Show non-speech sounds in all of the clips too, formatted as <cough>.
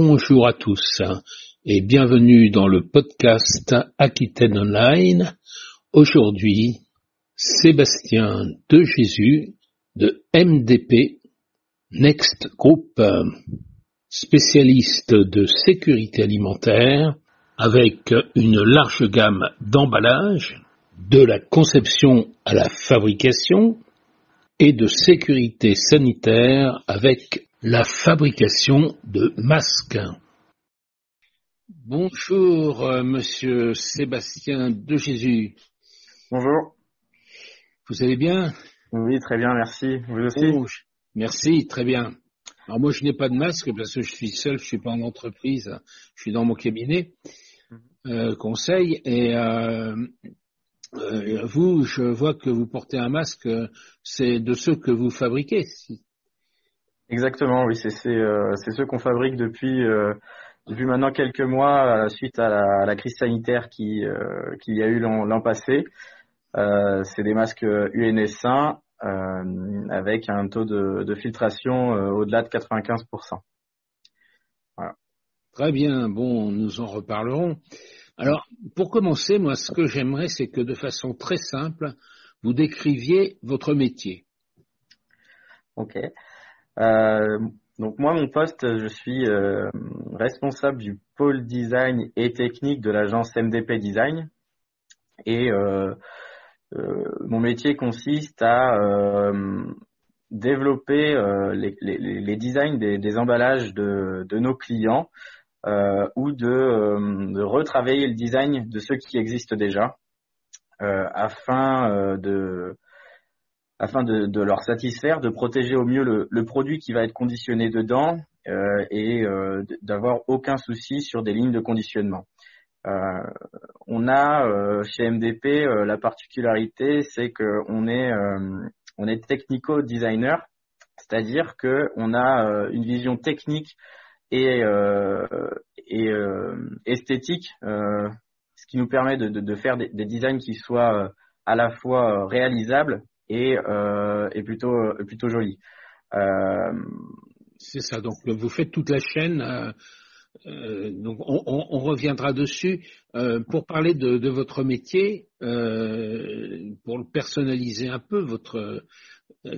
Bonjour à tous et bienvenue dans le podcast Aquitaine Online. Aujourd'hui, Sébastien de Jésus de MDP Next Group, spécialiste de sécurité alimentaire avec une large gamme d'emballages, de la conception à la fabrication et de sécurité sanitaire avec la fabrication de masques. Bonjour, euh, monsieur Sébastien de Jésus. Bonjour. Vous allez bien? Oui, très bien, merci. Vous aussi? Oh, Merci, très bien. Alors moi, je n'ai pas de masque parce que je suis seul, je suis pas en entreprise, je suis dans mon cabinet mhm. euh, conseil et euh, euh, vous, je vois que vous portez un masque, c'est de ceux que vous fabriquez. Exactement, oui, c'est euh, ceux qu'on fabrique depuis euh, depuis maintenant quelques mois euh, suite à la, la crise sanitaire qui euh, qu'il y a eu l'an passé. C'est des masques UNS1 avec un taux de, de filtration au-delà de 95%. Voilà. Très bien, bon, nous en reparlerons. Alors, pour commencer, moi, ce que j'aimerais, c'est que de façon très simple, vous décriviez votre métier. Ok. Euh, donc moi, mon poste, je suis euh, responsable du pôle design et technique de l'agence MDP Design. Et euh, mon métier consiste à développer les, les, les, designs des, des emballages de, de, nos clients ou de, de, retravailler le design de ceux qui existent déjà afin de afin de, de, leur satisfaire, de protéger au mieux le, le produit qui va être conditionné dedans euh, et euh, d'avoir aucun souci sur des lignes de conditionnement. Euh, on a euh, chez MDP euh, la particularité, c'est qu'on est on est technico-designer, c'est-à-dire que on a une vision technique et, esthétique, ce qui nous permet de faire des, des, designs qui soient à la fois réalisables et, euh, et plutôt, plutôt joli. Euh, c'est ça, donc vous faites toute la chaîne. Euh, euh donc on, on, on, reviendra dessus. Euh, pour parler de, de votre métier, euh, pour le personnaliser un peu, votre,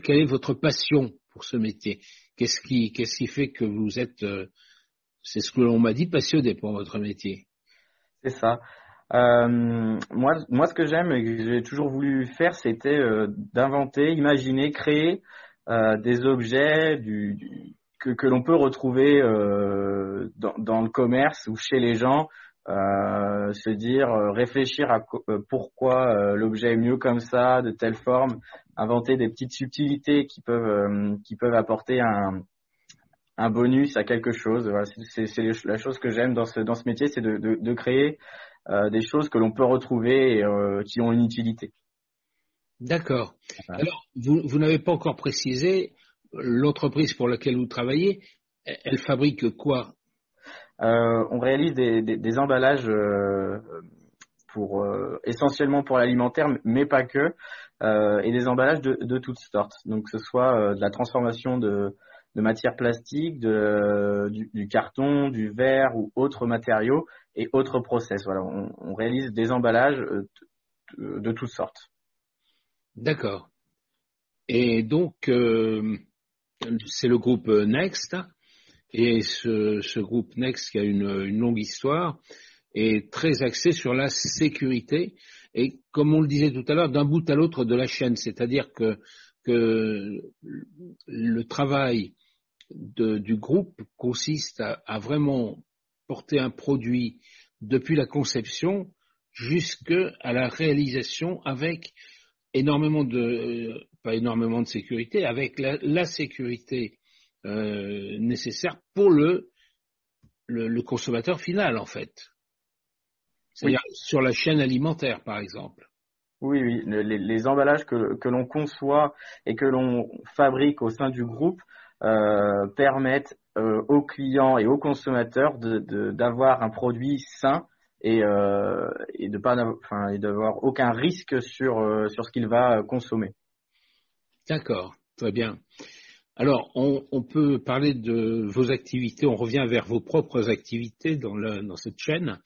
quelle est votre passion pour ce métier? Qu'est-ce qui, qu'est-ce qui fait que vous êtes, c'est ce que l'on m'a dit, passionné pour votre métier? C'est ça. Euh, moi, moi, ce que j'aime et que j'ai toujours voulu faire, c'était euh, d'inventer, imaginer, créer euh, des objets du, du, que, que l'on peut retrouver euh, dans, dans, le commerce ou chez les gens. Euh, se dire, réfléchir à pourquoi l'objet est mieux comme ça, de telle forme, inventer des petites subtilités qui peuvent qui peuvent apporter un, un bonus à quelque chose. Voilà, c'est la chose que j'aime dans ce dans ce métier, c'est de, de, de créer euh, des choses que l'on peut retrouver et euh, qui ont une utilité. D'accord. Alors, vous, vous n'avez pas encore précisé l'entreprise pour laquelle vous travaillez. Elle fabrique quoi? Euh, On réalise des, des, des emballages euh, pour euh, essentiellement pour l'alimentaire, mais pas que, euh, et des emballages de, de, toutes sortes. Donc, que ce soit de la transformation de, de matières plastiques, du, carton, du verre ou autres matériaux et autres process. Voilà, on, réalise des emballages euh, de, toutes sortes. D'accord. Et donc, euh, c'est le groupe Next, et ce, groupe Next qui a une, longue histoire est très axé sur la sécurité, et comme on le disait tout à l'heure, d'un bout à l'autre de la chaîne, c'est-à-dire que le travail de, du groupe consiste à, à, vraiment porter un produit depuis la conception jusqu'à la réalisation avec énormément de, euh, pas énormément de sécurité, avec la, la sécurité euh, nécessaire pour le, le, le, consommateur final en fait. C'est-à-dire oui. sur la chaîne alimentaire par exemple. Oui, oui, les, les emballages que, que l'on conçoit et que l'on fabrique au sein du groupe euh, permettent euh, aux clients et aux consommateurs d'avoir de, un produit sain et, euh, de pas enfin et d'avoir aucun risque sur sur ce qu'il va consommer. D'accord, très bien. Alors, on, peut parler de vos activités, on revient vers vos propres activités dans, cette chaîne.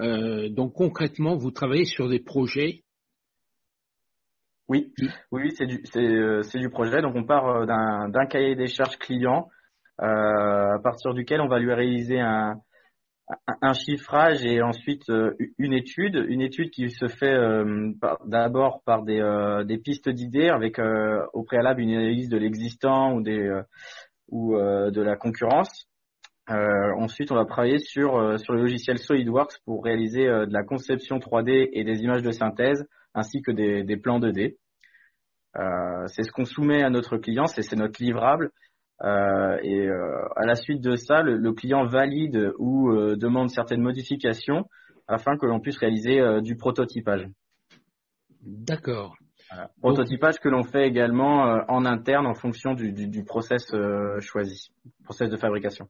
Donc concrètement, vous travaillez sur des projets Oui, oui, c'est du, euh, du, projet. Donc on part euh, d'un cahier des charges client à partir duquel on va lui réaliser un, un chiffrage et ensuite une étude, une étude qui se fait d'abord par des, des pistes d'idées avec au préalable une analyse de l'existant ou des ou de la concurrence. Euh, ensuite, on va travailler sur, euh, sur le logiciel SolidWorks pour réaliser euh, de la conception 3D et des images de synthèse, ainsi que des, des plans 2D. c'est ce qu'on soumet à notre client, c'est notre livrable. et à la suite de ça, le, le client valide ou demande certaines modifications afin que l'on puisse réaliser du prototypage. D'accord. Prototypage que l'on fait également en interne en fonction du, du, du process choisi, process de fabrication.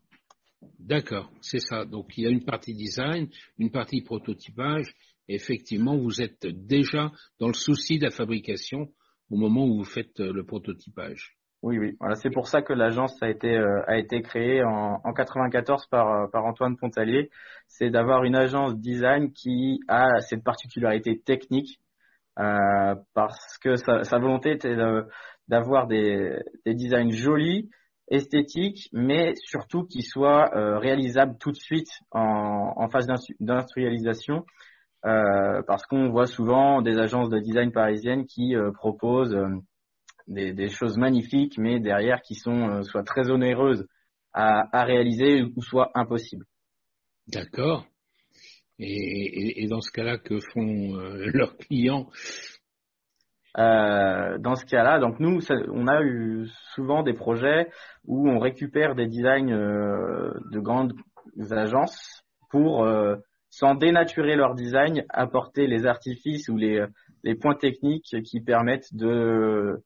D'accord, c'est ça. Donc il y a une partie design, une partie prototypage. Effectivement, vous êtes déjà dans le souci de la fabrication au moment où vous faites euh, le prototypage. Oui, oui. Voilà, c'est pour ça que l'agence a été euh, a été créée en, en 94 par euh, par Antoine Pontalier. C'est d'avoir une agence design qui a cette particularité technique parce que sa, sa volonté était d'avoir des, des designs jolis esthétique, mais surtout qui soit euh, réalisable tout de suite en, en phase d'industrialisation, euh, parce qu'on voit souvent des agences de design parisiennes qui euh, proposent euh, des, des, choses magnifiques, mais derrière qui sont soit très onéreuses à, à, réaliser ou soit impossibles. D'accord. Et, et, et, dans ce cas-là, que font leurs clients? Euh, dans ce cas-là, donc nous, on a eu souvent des projets où on récupère des designs euh, de grandes agences pour, sans dénaturer leur design, apporter les artifices ou les, les points techniques qui permettent de,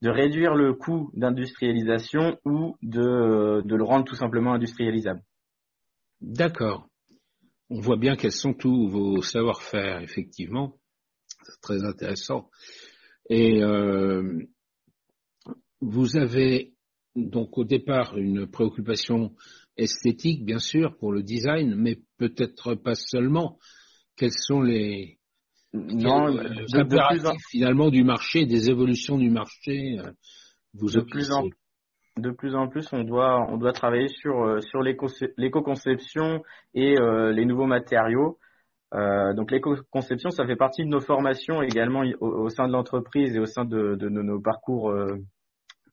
réduire le coût d'industrialisation ou de, de le rendre tout simplement industrialisable. D'accord. On voit bien quels sont tous vos savoir-faire, effectivement. C'est très intéressant. Et euh, vous avez donc au départ une préoccupation esthétique, bien sûr, pour le design, mais peut-être pas seulement. Quels sont les non, impératifs finalement du marché, des évolutions du marché euh, vous de plus en de plus en plus, on doit on doit travailler sur euh, sur l'éco-conception et les nouveaux matériaux euh, donc l'éco-conception, ça fait partie de nos formations également au, sein de l'entreprise et au sein de, nos parcours euh,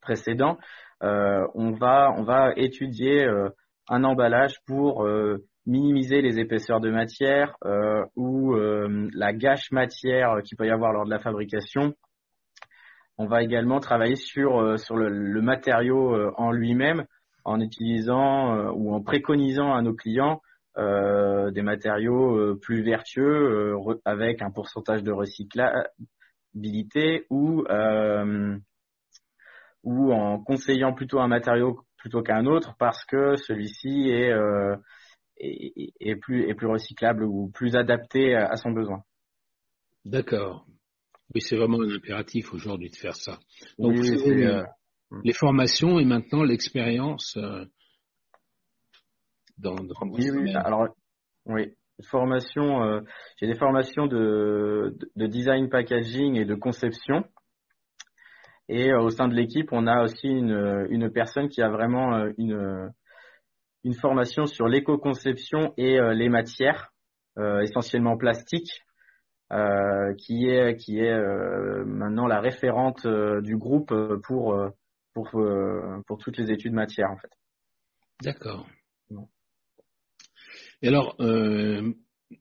précédents. Euh, on va on va étudier un emballage pour minimiser les épaisseurs de matière ou la gâche matière qu'il peut y avoir lors de la fabrication. On va également travailler sur sur le, le matériau en lui-même en utilisant ou en préconisant à nos clients euh, des matériaux euh, plus vertueux euh, avec un pourcentage de recyclabilité ou ou en conseillant plutôt un matériau plutôt qu'un autre parce que celui-ci est, est, est, plus, est plus recyclable ou plus adapté à, son besoin. D'accord. Oui, c'est vraiment un impératif aujourd'hui de faire ça. Donc, les, les, formations et maintenant l'expérience oui, oui. Alors, oui, formation. Euh, j'ai des formations de, de, design packaging et de conception. Et euh, au sein de l'équipe, on a aussi une, une personne qui a vraiment euh, une, une formation sur l'éco-conception et les matières, essentiellement plastiques, qui est qui est maintenant la référente du groupe pour pour pour toutes les études matières en fait. D'accord. Et alors, euh,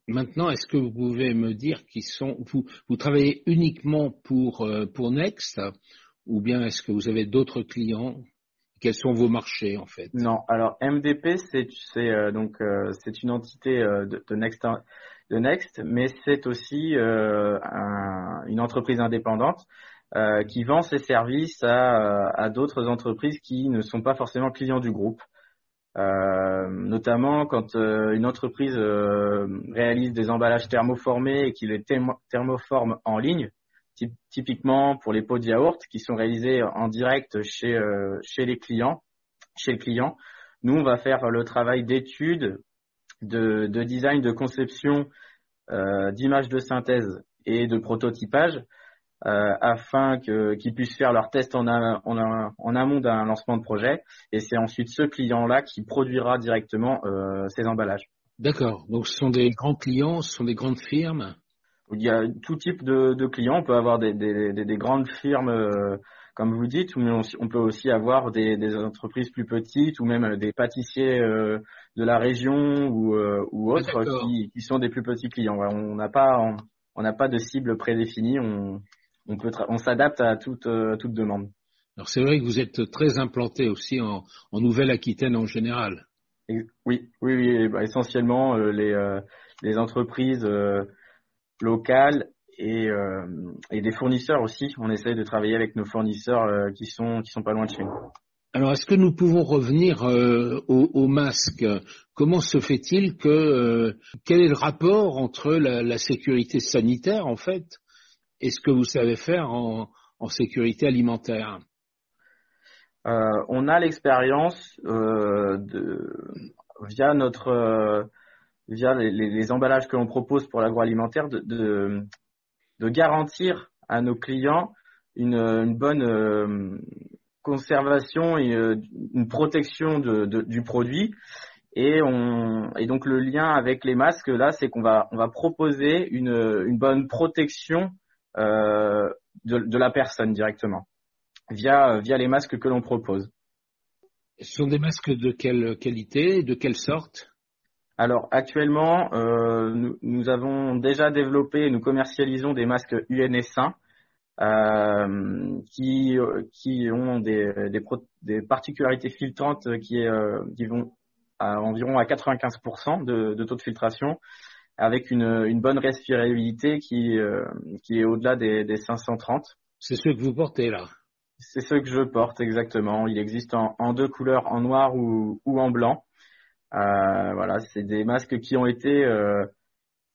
maintenant, est-ce que vous pouvez me dire qui sont vous, vous travaillez uniquement pour euh, pour Next ou bien est-ce que vous avez d'autres clients? Quels sont vos marchés en fait? Non, alors MDP c'est euh, donc c'est une entité de, de, Next de Next, mais c'est aussi un, une entreprise indépendante. qui vend ses services à, à d'autres entreprises qui ne sont pas forcément clients du groupe. Euh, notamment quand euh, une entreprise euh, réalise des emballages thermoformés et qu'il les thermoforme en ligne, typiquement pour les pots de yaourt qui sont réalisés en direct chez chez les clients, chez le client. Nous, on va faire le travail d'étude, de, de, design, de conception, euh, d'image de synthèse et de prototypage euh, afin qu'ils puissent faire leurs tests en, en, amont d'un lancement de projet. Et c'est ensuite ce client-là qui produira directement euh, ces emballages. D'accord. Donc ce sont des grands clients, ce sont des grandes firmes Il y a tout type de, de clients. On peut avoir des, des, des, des grandes firmes, euh, comme vous dites, mais on, on peut aussi avoir des, entreprises plus petites ou même des pâtissiers euh, de la région ou, euh, ou autres qui, qui, sont des plus petits clients. On n'a pas, on n'a pas de cible prédéfinie. On, on peut on s'adapte à toute, euh, toute demande. Alors c'est vrai que vous êtes très implanté aussi en, en Nouvelle-Aquitaine en général. Oui, oui, oui, bah, essentiellement euh, les, euh, les entreprises locales et, et des fournisseurs aussi. On essaye de travailler avec nos fournisseurs qui sont qui sont pas loin de chez nous. Alors, est-ce que nous pouvons revenir euh, au, au, masque? Comment se fait-il que quel est le rapport entre la, la, sécurité sanitaire en fait et ce que vous savez faire en, en sécurité alimentaire? Euh, On a l'expérience euh, de via notre euh, via les, emballages que l'on propose pour l'agroalimentaire de, de, garantir à nos clients une, une bonne euh, conservation et euh, une protection de, du produit. Et, on, et donc le lien avec les masques là, c'est qu'on va on va proposer une, une bonne protection euh, de, de, la personne directement via, via les masques que l'on propose. Ce sont des masques de quelle qualité, de quelle sorte? Alors actuellement, euh, nous, nous, avons déjà développé et nous commercialisons des masques UNS1 euh, qui, qui ont des, des, des, particularités filtrantes qui, euh, qui vont à environ à 95% de, de, taux de filtration avec une, une bonne respirabilité qui, euh, qui est au-delà des, des 530. C'est ce que vous portez là? C'est ce que je porte exactement. Il existe en, en deux couleurs, en noir ou, ou en blanc. Euh, voilà, c'est des masques qui ont été euh,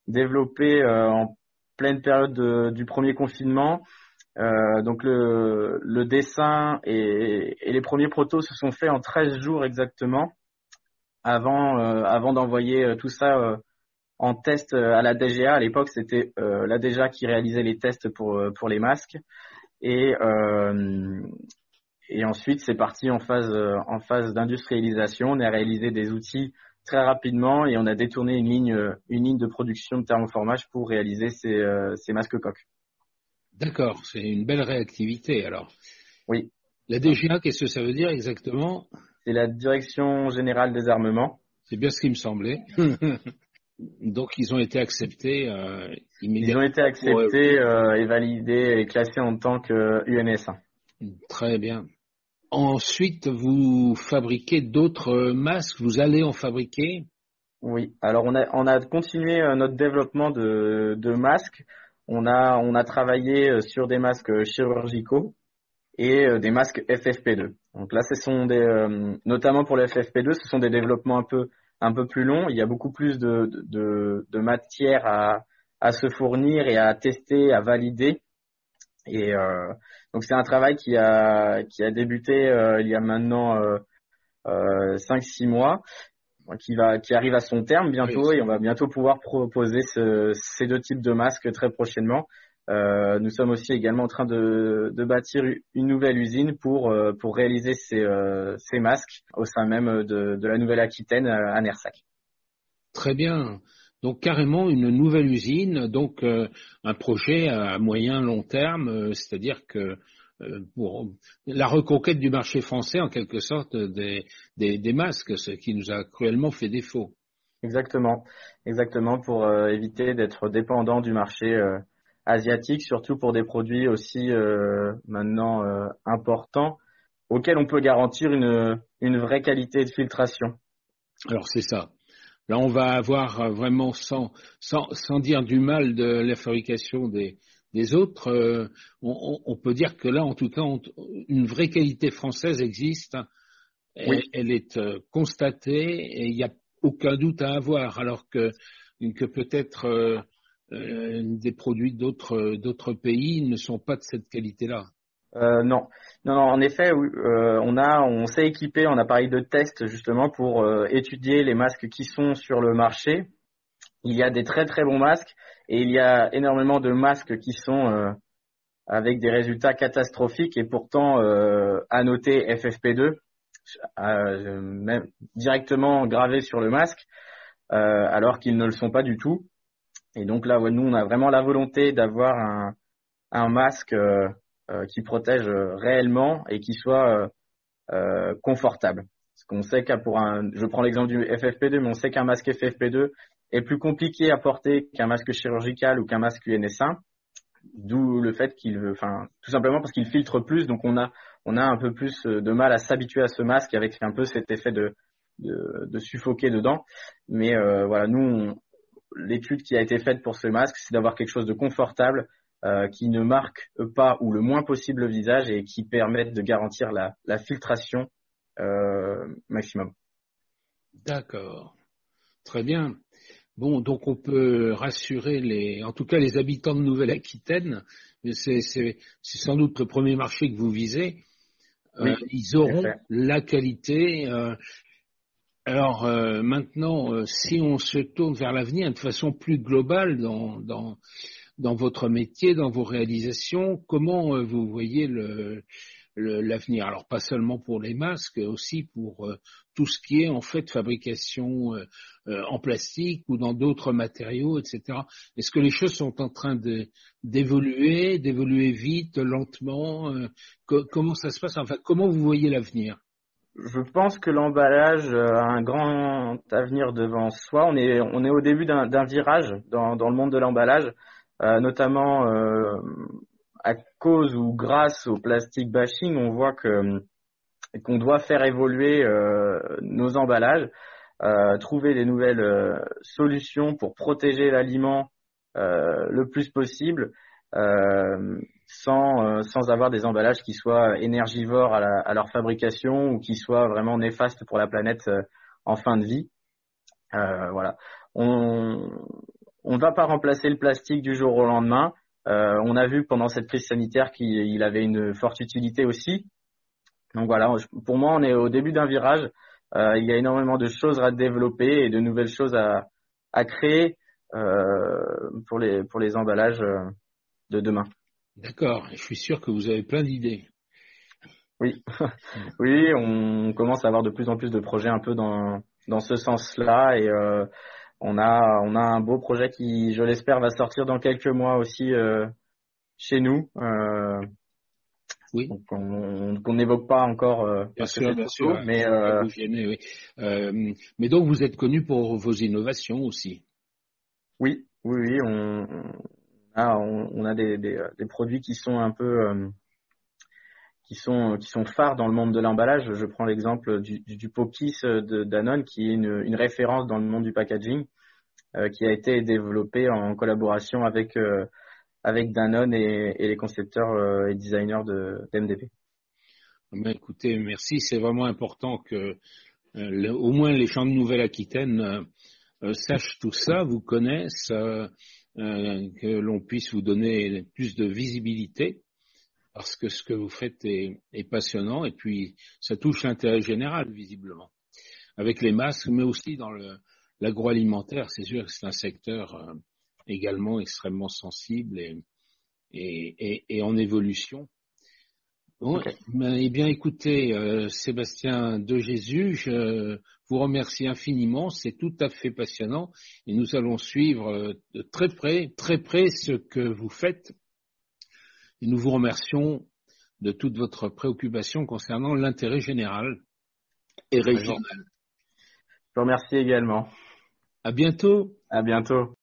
développés euh, en pleine période de, du premier confinement. Euh, donc le, le dessin et, et, les premiers protos se sont faits en 13 jours exactement avant, avant d'envoyer tout ça en test euh, à la DGA. À l'époque, c'était euh, la DGA qui réalisait les tests pour euh, pour les masques. Et et ensuite, c'est parti en phase en phase d'industrialisation. On a réalisé des outils très rapidement et on a détourné une ligne une ligne de production de thermoformage pour réaliser ces ces masques coques. D'accord, c'est une belle réactivité alors. Oui. La DGA, qu'est-ce que ça veut dire exactement? C'est la Direction générale des armements. C'est bien ce qui me semblait. <laughs> Donc ils ont été acceptés euh, immédiatement. Ils ont été acceptés euh, et validés et classés en tant que UNS1. Très bien. Ensuite, vous fabriquez d'autres masques. Vous allez en fabriquer? Oui. Alors on a on a continué euh, notre développement de, de masques. On a on a travaillé euh, sur des masques chirurgicaux et des masques FFP2. Donc là, ce sont des notamment pour le FFP2, ce sont des développements un peu un peu plus long. Il y a beaucoup plus de, de, de matière à, à se fournir et à tester, à valider. Et euh, donc c'est un travail qui a qui a débuté euh, il y a maintenant euh, euh, 5-6 mois, qui va qui arrive à son terme bientôt et on va bientôt pouvoir proposer ce, ces deux types de masques très prochainement. Euh, nous sommes aussi également en train de, de bâtir une nouvelle usine pour, euh, pour réaliser ces, euh, ces masques au sein même de, de la Nouvelle-Aquitaine à Nersac. Très bien. Donc carrément une nouvelle usine, donc un projet à moyen long terme, c'est-à-dire que pour la reconquête du marché français en quelque sorte des, des, des masques, ce qui nous a cruellement fait défaut. Exactement, exactement pour éviter d'être dépendant du marché asiatique, surtout pour des produits aussi euh, maintenant euh, importants auxquels on peut garantir une, une vraie qualité de filtration. Alors c'est ça. Là, on va avoir vraiment, sans, sans, sans dire du mal de la fabrication des, des autres, euh, on, on, peut dire que là, en tout cas, une vraie qualité française existe. Elle, elle est euh, constatée et il n'y a aucun doute à avoir, alors que, que peut-être des produits d'autres d'autres pays ne sont pas de cette qualité-là. Euh, non. non, non, en effet, euh, on a, on s'est équipé en appareil de test justement pour euh, étudier les masques qui sont sur le marché. Il y a des très très bons masques et il y a énormément de masques qui sont avec des résultats catastrophiques et pourtant à noter FFP2, même directement gravés sur le masque, alors qu'ils ne le sont pas du tout. Et donc là, nous, on a vraiment la volonté d'avoir un, un masque euh, qui protège euh, réellement et qui soit euh, confortable. Parce qu'on sait qu'un pour un, je prends l'exemple du FFP2, mais on sait qu'un masque FFP2 est plus compliqué à porter qu'un masque chirurgical ou qu'un masque UNS1. D'où le fait qu'il, enfin, tout simplement parce qu'il filtre plus, donc on a, on a un peu plus de mal à s'habituer à ce masque avec un peu cet effet de, de, de suffoquer dedans. Mais euh, voilà, nous, l'étude qui a été faite pour ce masque, c'est d'avoir quelque chose de confortable, euh, qui ne marquent pas ou le moins possible le visage et qui permettent de garantir la, la filtration euh, maximum. D'accord. Très bien. Bon, donc on peut rassurer les, en tout cas les habitants de Nouvelle-Aquitaine, c'est, sans doute le premier marché que vous visez. Euh, ils auront la qualité. Euh, alors euh, maintenant, si on se tourne vers l'avenir de façon plus globale dans, dans dans votre métier, dans vos réalisations, comment euh, vous voyez l'avenir? Alors pas seulement pour les masques, aussi pour euh, tout ce qui est en fait fabrication euh, en plastique ou dans d'autres matériaux, etc. Est-ce que les choses sont en train d'évoluer, d'évoluer vite, lentement Comment ça se passe? Enfin, comment vous voyez l'avenir? Je pense que l'emballage a un grand avenir devant soi. On est, on est au début d'un virage dans le monde de l'emballage. Euh, notamment euh, à cause ou grâce au plastic bashing, on voit que qu'on doit faire évoluer euh, nos emballages, trouver des nouvelles solutions pour protéger l'aliment le plus possible. sans, sans avoir des emballages qui soient énergivores à, leur fabrication ou qui soient vraiment néfastes pour la planète en fin de vie. voilà. On ne va pas remplacer le plastique du jour au lendemain. Euh, on a vu pendant cette crise sanitaire qu'il avait une forte utilité aussi. Donc voilà, pour moi, on est au début d'un virage. Euh, il y a énormément de choses à développer et de nouvelles choses à, créer euh, pour, les, pour les emballages de demain. D'accord, je suis sûr que vous avez plein d'idées. Oui, <laughs> oui, on commence à avoir de plus en plus de projets un peu dans, dans ce sens-là et on a on a un beau projet qui, je l'espère, va sortir dans quelques mois aussi euh, chez nous. Euh, oui. qu'on n'évoque pas encore. Euh, bien sûr, bien sûr. Mais mais donc vous êtes connu pour vos innovations aussi. Oui, oui, oui. On, a on, a des, des, des, produits qui sont un peu qui sont qui sont phares dans le monde de l'emballage. Je prends l'exemple du, du, Pokis de Danone, qui est une, une, référence dans le monde du packaging, euh, qui a été développé en collaboration avec euh, avec Danone et, et les concepteurs euh, et designers de, d'MDP. Mais écoutez, merci. C'est vraiment important que au moins les champs de Nouvelle-Aquitaine sachent tout ça, vous connaissent, que l'on puisse vous donner plus de visibilité parce que ce que vous faites est, passionnant et puis ça touche l'intérêt général visiblement. Avec les masques, mais aussi dans l'agroalimentaire, c'est sûr que c'est un secteur euh, également extrêmement sensible et, et, et, en évolution. Bon, eh bien, écoutez, euh, Sébastien de Jésus, je vous remercie infiniment. C'est tout à fait passionnant et nous allons suivre euh, de très près, très près ce que vous faites et nous vous remercions de toute votre préoccupation concernant l'intérêt général et régional. Je vous remercie également. À bientôt. À bientôt.